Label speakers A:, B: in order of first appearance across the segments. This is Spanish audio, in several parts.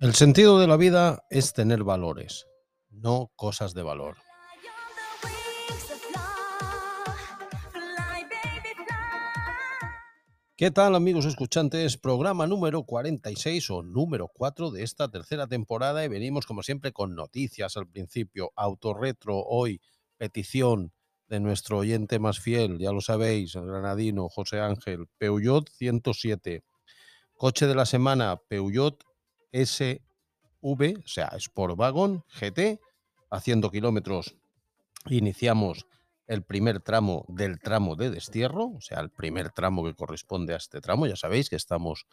A: El sentido de la vida es tener valores, no cosas de valor. ¿Qué tal amigos escuchantes? Programa número 46 o número 4 de esta tercera temporada y venimos como siempre con noticias al principio, autorretro hoy, petición de nuestro oyente más fiel, ya lo sabéis, el granadino José Ángel, Peugeot 107, coche de la semana Peugeot SV, o sea, Sportwagon GT, haciendo kilómetros. Iniciamos el primer tramo del tramo de destierro, o sea, el primer tramo que corresponde a este tramo. Ya sabéis que estamos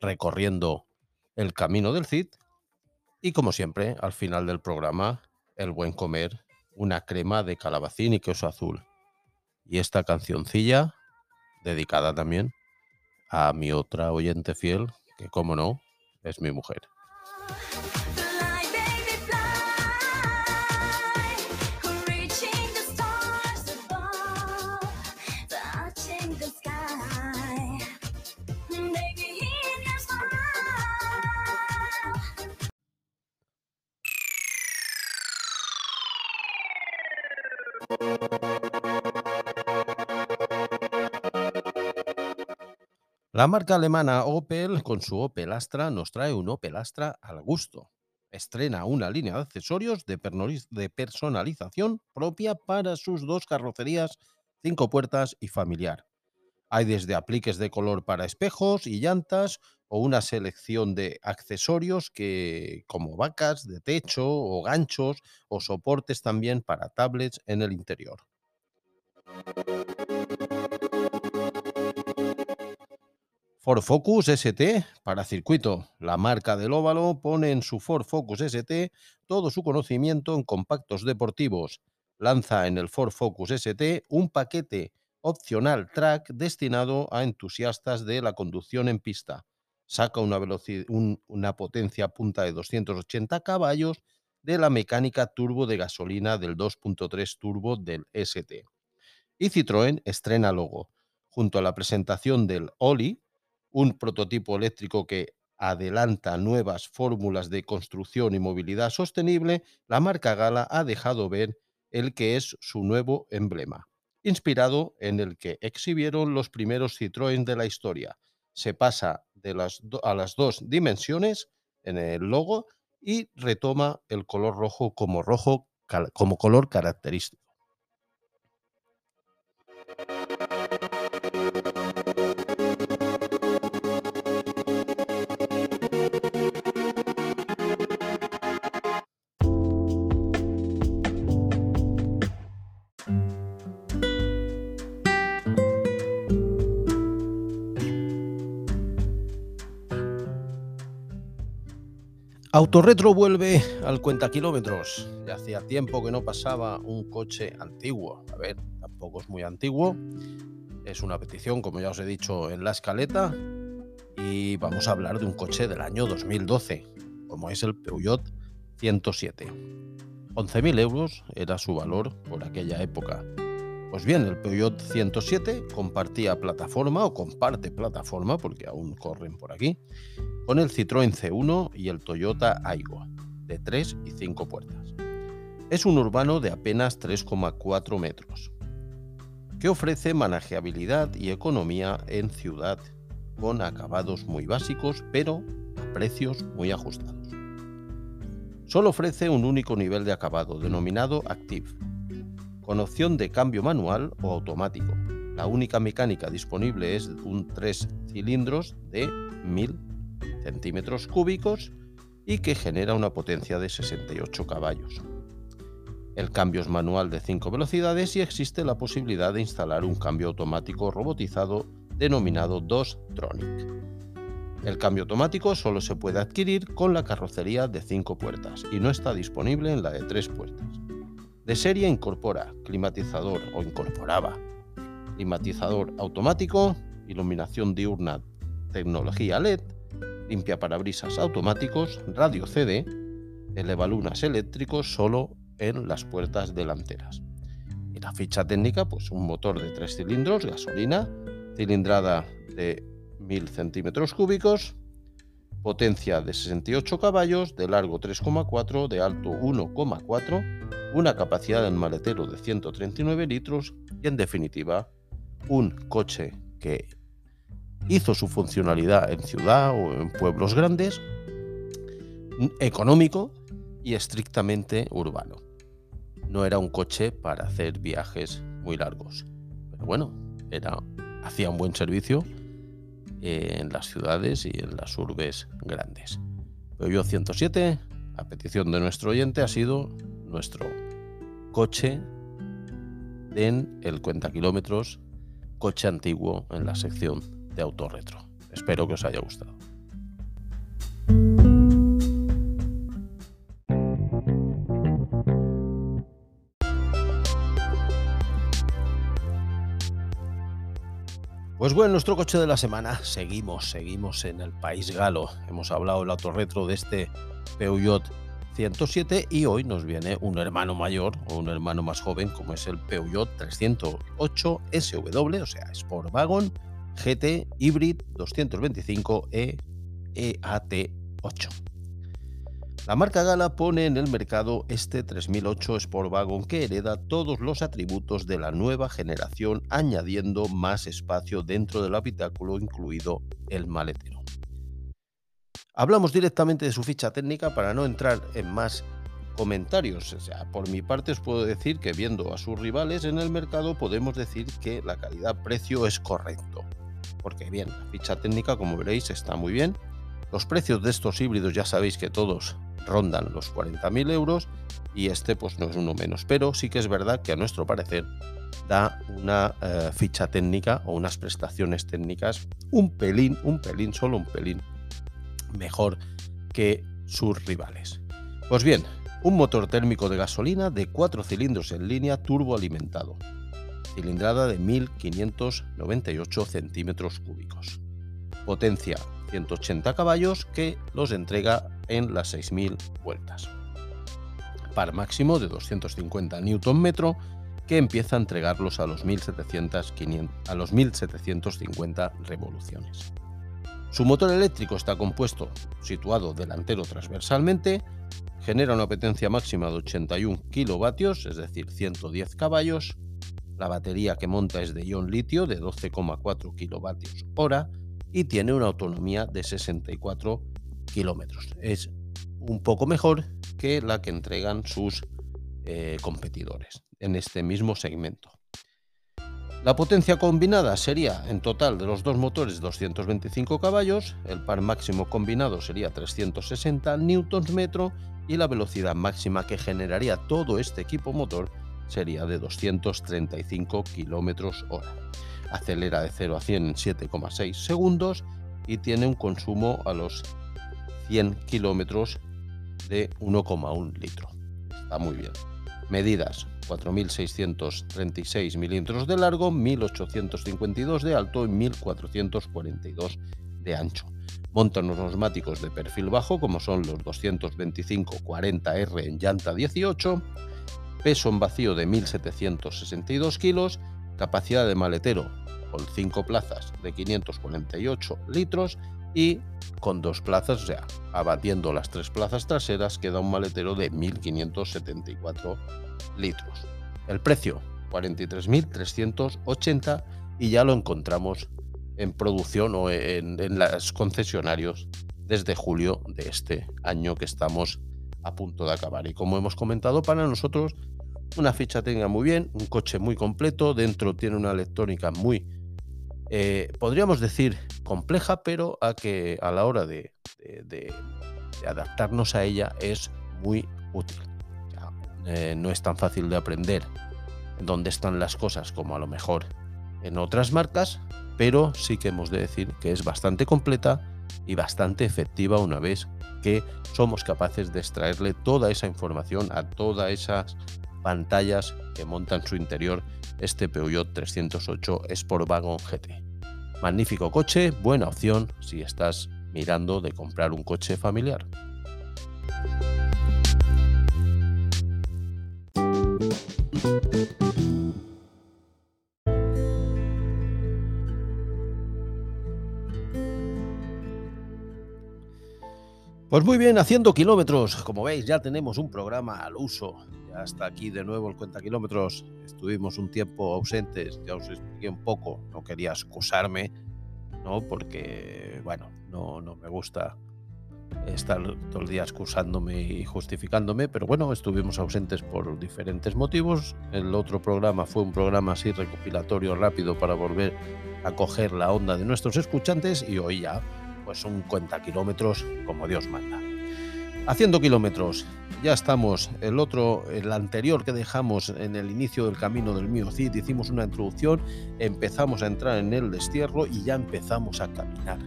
A: recorriendo el camino del Cid. Y como siempre, al final del programa, el buen comer, una crema de calabacín y queso azul. Y esta cancioncilla, dedicada también a mi otra oyente fiel, que como no, es mi mujer. La marca alemana Opel, con su Opel Astra, nos trae un Opel Astra al gusto. Estrena una línea de accesorios de, personalización propia para sus dos carrocerías, cinco puertas y familiar. Hay desde apliques de color para espejos y llantas o una selección de accesorios que como vacas de techo o ganchos o soportes también para tablets en el interior. Ford Focus ST para circuito. La marca del óvalo pone en su Ford Focus ST todo su conocimiento en compactos deportivos. Lanza en el Ford Focus ST un paquete opcional track destinado a entusiastas de la conducción en pista. Saca una, una potencia punta de 280 caballos de la mecánica turbo de gasolina del 2.3 turbo del ST. Y Citroën estrena logo. Junto a la presentación del Oli, un prototipo eléctrico que adelanta nuevas fórmulas de construcción y movilidad sostenible, la marca Gala ha dejado ver el que es su nuevo emblema, inspirado en el que exhibieron los primeros Citroën de la historia. Se pasa de las a las dos dimensiones en el logo y retoma el color rojo como rojo como color característico. Autorretro vuelve al cuenta kilómetros. Ya hacía tiempo que no pasaba un coche antiguo. A ver, tampoco es muy antiguo. Es una petición, como ya os he dicho, en la escaleta. Y vamos a hablar de un coche del año 2012, como es el Peugeot 107. 11.000 euros era su valor por aquella época. Pues bien, el Peugeot 107 compartía plataforma o comparte plataforma, porque aún corren por aquí, con el Citroën C1 y el Toyota Aygo, de 3 y 5 puertas. Es un urbano de apenas 3,4 metros, que ofrece manejabilidad y economía en ciudad, con acabados muy básicos, pero a precios muy ajustados. Solo ofrece un único nivel de acabado, denominado Active, con opción de cambio manual o automático. La única mecánica disponible es un 3 cilindros de 1000 centímetros cúbicos y que genera una potencia de 68 caballos. El cambio es manual de 5 velocidades y existe la posibilidad de instalar un cambio automático robotizado denominado 2 Tronic. El cambio automático solo se puede adquirir con la carrocería de 5 puertas y no está disponible en la de 3 puertas. De serie incorpora climatizador o incorporaba climatizador automático, iluminación diurna, tecnología LED, limpia parabrisas automáticos, radio CD, elevalunas eléctricos solo en las puertas delanteras. Y la ficha técnica, pues un motor de 3 cilindros, gasolina, cilindrada de 1000 centímetros cúbicos, Potencia de 68 caballos, de largo 3,4, de alto 1,4, una capacidad del maletero de 139 litros y en definitiva un coche que hizo su funcionalidad en ciudad o en pueblos grandes, económico y estrictamente urbano. No era un coche para hacer viajes muy largos, pero bueno, era, hacía un buen servicio en las ciudades y en las urbes grandes. Peugeot 107, a petición de nuestro oyente, ha sido nuestro coche en el cuenta kilómetros, coche antiguo en la sección de autorretro. Espero que os haya gustado. Pues bueno, nuestro coche de la semana, seguimos, seguimos en el país galo. Hemos hablado el autorretro de este Peugeot 107 y hoy nos viene un hermano mayor o un hermano más joven como es el Peugeot 308 SW, o sea, Sportwagon GT Hybrid 225 e EAT8. La marca Gala pone en el mercado este 3008 Sportwagon que hereda todos los atributos de la nueva generación añadiendo más espacio dentro del habitáculo incluido el maletero. Hablamos directamente de su ficha técnica para no entrar en más comentarios. O sea, por mi parte os puedo decir que viendo a sus rivales en el mercado podemos decir que la calidad-precio es correcto. Porque bien, la ficha técnica como veréis está muy bien. Los precios de estos híbridos ya sabéis que todos rondan los 40.000 euros y este pues no es uno menos. Pero sí que es verdad que a nuestro parecer da una eh, ficha técnica o unas prestaciones técnicas un pelín, un pelín, solo un pelín mejor que sus rivales. Pues bien, un motor térmico de gasolina de 4 cilindros en línea turboalimentado, cilindrada de 1598 centímetros cúbicos, potencia 180 caballos que los entrega en las 6.000 vueltas. Par máximo de 250 Nm que empieza a entregarlos a los, 1700, a los 1750 revoluciones. Su motor eléctrico está compuesto, situado delantero transversalmente, genera una potencia máxima de 81 kilovatios, es decir, 110 caballos. La batería que monta es de ion litio de 12,4 kilovatios hora y tiene una autonomía de 64 kilómetros. Es un poco mejor que la que entregan sus eh, competidores en este mismo segmento. La potencia combinada sería en total de los dos motores 225 caballos, el par máximo combinado sería 360 Nm y la velocidad máxima que generaría todo este equipo motor sería de 235 km hora acelera de 0 a 100 en 7,6 segundos y tiene un consumo a los 100 kilómetros de 1,1 litro. Está muy bien. Medidas 4.636 milímetros de largo, 1.852 de alto y 1.442 de ancho. Monta unos neumáticos de perfil bajo como son los 225-40R en llanta 18, peso en vacío de 1.762 kilos capacidad de maletero con 5 plazas de 548 litros y con dos plazas, o sea, abatiendo las tres plazas traseras, queda un maletero de 1.574 litros. El precio, 43.380 y ya lo encontramos en producción o en, en los concesionarios desde julio de este año que estamos a punto de acabar. Y como hemos comentado, para nosotros una ficha técnica muy bien, un coche muy completo, dentro tiene una electrónica muy, eh, podríamos decir, compleja, pero a que a la hora de, adaptarnos a ella es muy útil. Eh, no es tan fácil de aprender dónde están las cosas como a lo mejor en otras marcas, pero sí que hemos de decir que es bastante completa y bastante efectiva una vez que somos capaces de extraerle toda esa información a todas esas pantallas que monta en su interior este Peugeot 308 Sportwagon GT. Magnífico coche, buena opción si estás mirando de comprar un coche familiar. Pues muy bien, haciendo kilómetros. Como veis, ya tenemos un programa al uso. Ya está aquí de nuevo el cuenta kilómetros. Estuvimos un tiempo ausentes, ya os expliqué un poco. No quería excusarme, ¿no? Porque, bueno, no, no me gusta estar todo el día excusándome y justificándome, pero bueno, estuvimos ausentes por diferentes motivos. El otro programa fue un programa así recopilatorio rápido para volver a coger la onda de nuestros escuchantes y hoy ya pues un cuenta kilómetros como Dios manda. Haciendo kilómetros, ya estamos. El otro, el anterior que dejamos en el inicio del camino del mío Cid, hicimos una introducción, empezamos a entrar en el destierro y ya empezamos a caminar.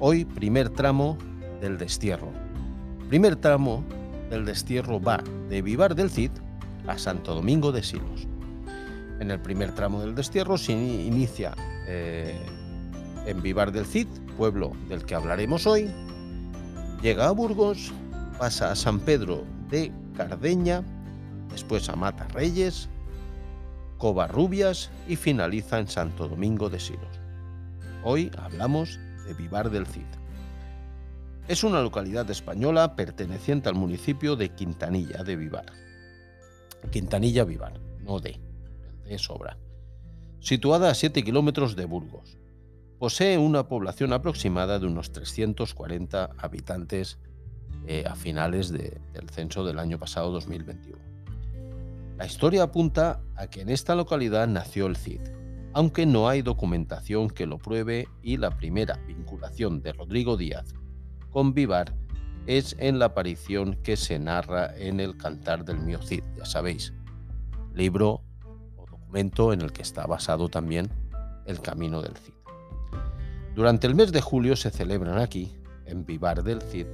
A: Hoy, primer tramo del destierro. Primer tramo del destierro va de Vivar del Cid a Santo Domingo de Silos. En el primer tramo del destierro se inicia eh, en Vivar del Cid, pueblo del que hablaremos hoy, llega a Burgos, pasa a San Pedro de Cardeña, después a Mata Reyes, Covarrubias y finaliza en Santo Domingo de Silos. Hoy hablamos de Vivar del Cid. Es una localidad española perteneciente al municipio de Quintanilla de Vivar. Quintanilla Vivar, no de, de sobra. Situada a 7 kilómetros de Burgos. Posee una población aproximada de unos 340 habitantes eh, a finales del censo del año pasado 2021. La historia apunta a que en esta localidad nació el Cid, aunque no hay documentación que lo pruebe y la primera vinculación de Rodrigo Díaz con Vivar es en la aparición que se narra en el Cantar del Mío Cid, ya sabéis, libro o documento en el que está basado también el Camino del Cid. Durante el mes de julio se celebran aquí, en Vivar del Cid,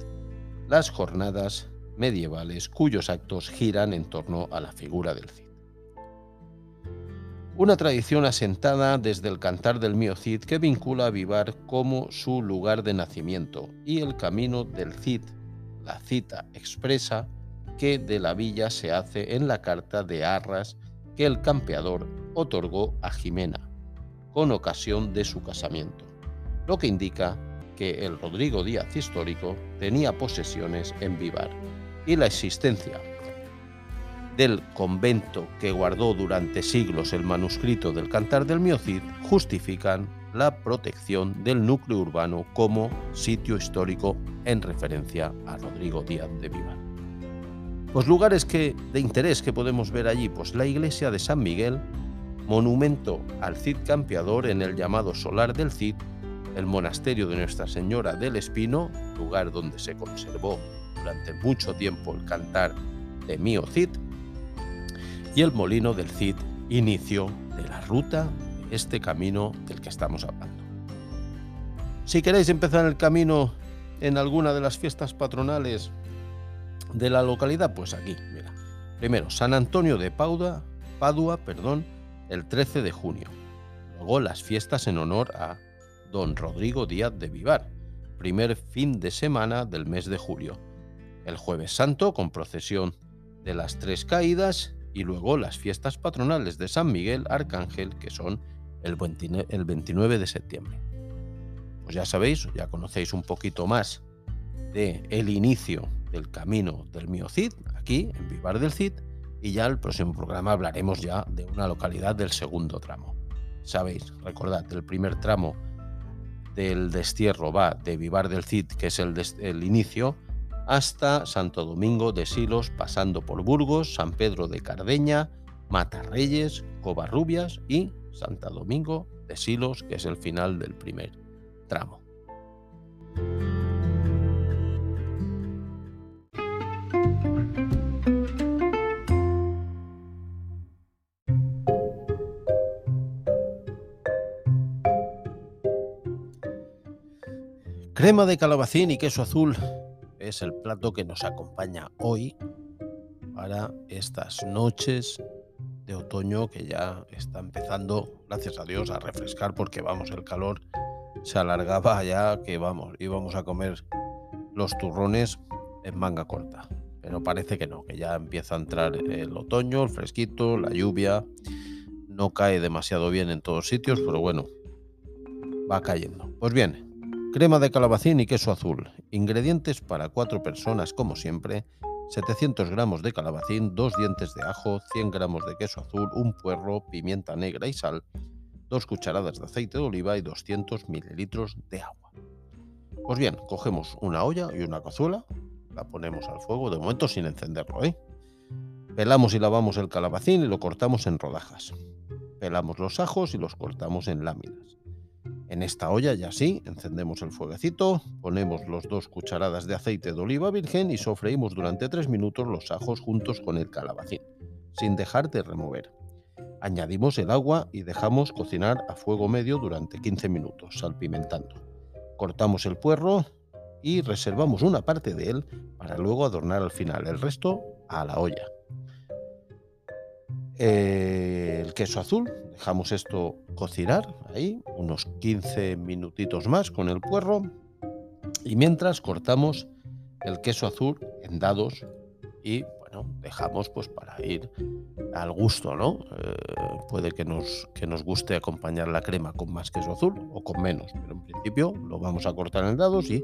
A: las jornadas medievales cuyos actos giran en torno a la figura del Cid. Una tradición asentada desde el cantar del Mío Cid que vincula a Vivar como su lugar de nacimiento y el camino del Cid. La cita expresa que de la villa se hace en la carta de arras que el campeador otorgó a Jimena, con ocasión de su casamiento, lo que indica que el Rodrigo Díaz histórico tenía posesiones en Vivar y la existencia del convento que guardó durante siglos el manuscrito del Cantar del Miocid justifican la protección del núcleo urbano como sitio histórico en referencia a Rodrigo Díaz de Vivar. Los lugares que, de interés que podemos ver allí, pues la iglesia de San Miguel, monumento al Cid Campeador en el llamado Solar del Cid, el monasterio de Nuestra Señora del Espino, lugar donde se conservó durante mucho tiempo el cantar de Mío Cid, y el molino del Cid, inicio de la ruta este camino del que estamos hablando. Si queréis empezar el camino en alguna de las fiestas patronales de la localidad, pues aquí, mira. Primero, San Antonio de Padua, Padua, perdón, el 13 de junio. Luego las fiestas en honor a don Rodrigo Díaz de Vivar, primer fin de semana del mes de julio. El jueves santo con procesión de las tres caídas y luego las fiestas patronales de San Miguel Arcángel, que son el 29 de septiembre. Pues ya sabéis, ya conocéis un poquito más de el inicio del camino del Mío Cid, aquí en Vivar del Cid, y ya el próximo programa hablaremos ya de una localidad del segundo tramo. Sabéis, recordad, el primer tramo del destierro va de Vivar del Cid, que es el, el inicio, hasta Santo Domingo de Silos, pasando por Burgos, San Pedro de Cardeña, Matarreyes, Covarrubias y Santo Domingo de Silos, que es el final del primer tramo. Crema de calabacín y queso azul es el plato que nos acompaña hoy para estas noches de otoño que ya está empezando, gracias a Dios, a refrescar porque vamos, el calor se alargaba ya que vamos, íbamos a comer los turrones en manga corta. Pero parece que no, que ya empieza a entrar el otoño, el fresquito, la lluvia. No cae demasiado bien en todos sitios, pero bueno, va cayendo. Pues bien, Crema de calabacín y queso azul. Ingredientes para cuatro personas como siempre. 700 gramos de calabacín, 2 dientes de ajo, 100 gramos de queso azul, un puerro, pimienta negra y sal, 2 cucharadas de aceite de oliva y 200 mililitros de agua. Pues bien, cogemos una olla y una cazuela, la ponemos al fuego, de momento sin encenderlo, ¿eh? Pelamos y lavamos el calabacín y lo cortamos en rodajas. Pelamos los ajos y los cortamos en láminas. En esta olla ya sí, encendemos el fueguecito, ponemos los dos cucharadas de aceite de oliva virgen y sofreímos durante tres minutos los ajos juntos con el calabacín, sin dejar de remover. Añadimos el agua y dejamos cocinar a fuego medio durante 15 minutos, salpimentando. Cortamos el puerro y reservamos una parte de él para luego adornar al final el resto a la olla. El queso azul, dejamos esto cocinar ahí unos 15 minutitos más con el puerro y mientras cortamos el queso azul en dados y bueno, dejamos pues para ir al gusto, ¿no? Eh, puede que nos, que nos guste acompañar la crema con más queso azul o con menos, pero en principio lo vamos a cortar en dados y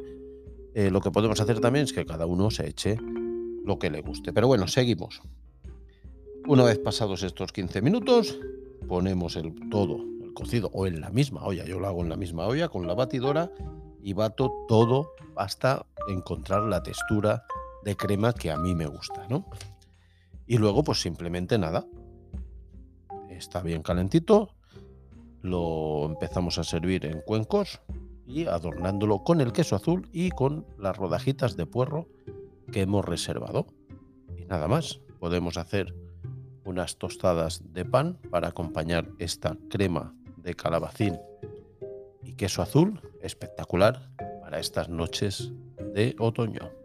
A: eh, lo que podemos hacer también es que cada uno se eche lo que le guste. Pero bueno, seguimos. Una vez pasados estos 15 minutos, ponemos el todo, el cocido, o en la misma olla. Yo lo hago en la misma olla con la batidora y bato todo hasta encontrar la textura de crema que a mí me gusta, ¿no? Y luego, pues simplemente nada. Está bien calentito. Lo empezamos a servir en cuencos y adornándolo con el queso azul y con las rodajitas de puerro que hemos reservado. Y nada más, podemos hacer unas tostadas de pan para acompañar esta crema de calabacín y queso azul espectacular para estas noches de otoño.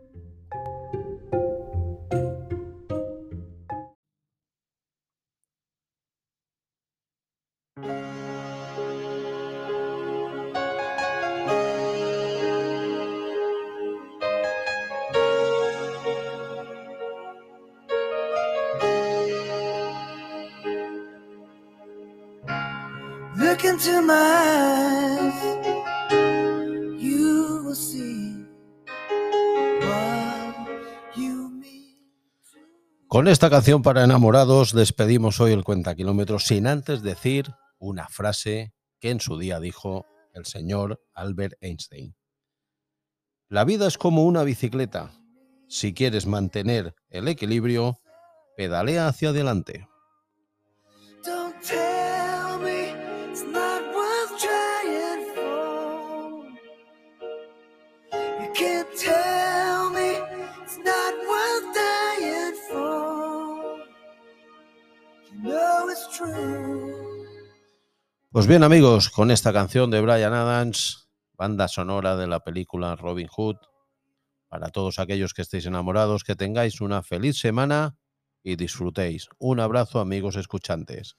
A: Con esta canción para enamorados despedimos hoy el Cuenta Kilómetros sin antes decir una frase que en su día dijo el señor Albert Einstein. La vida es como una bicicleta. Si quieres mantener el equilibrio, pedalea hacia adelante. Pues bien amigos, con esta canción de Brian Adams, banda sonora de la película Robin Hood, para todos aquellos que estéis enamorados, que tengáis una feliz semana y disfrutéis. Un abrazo amigos escuchantes.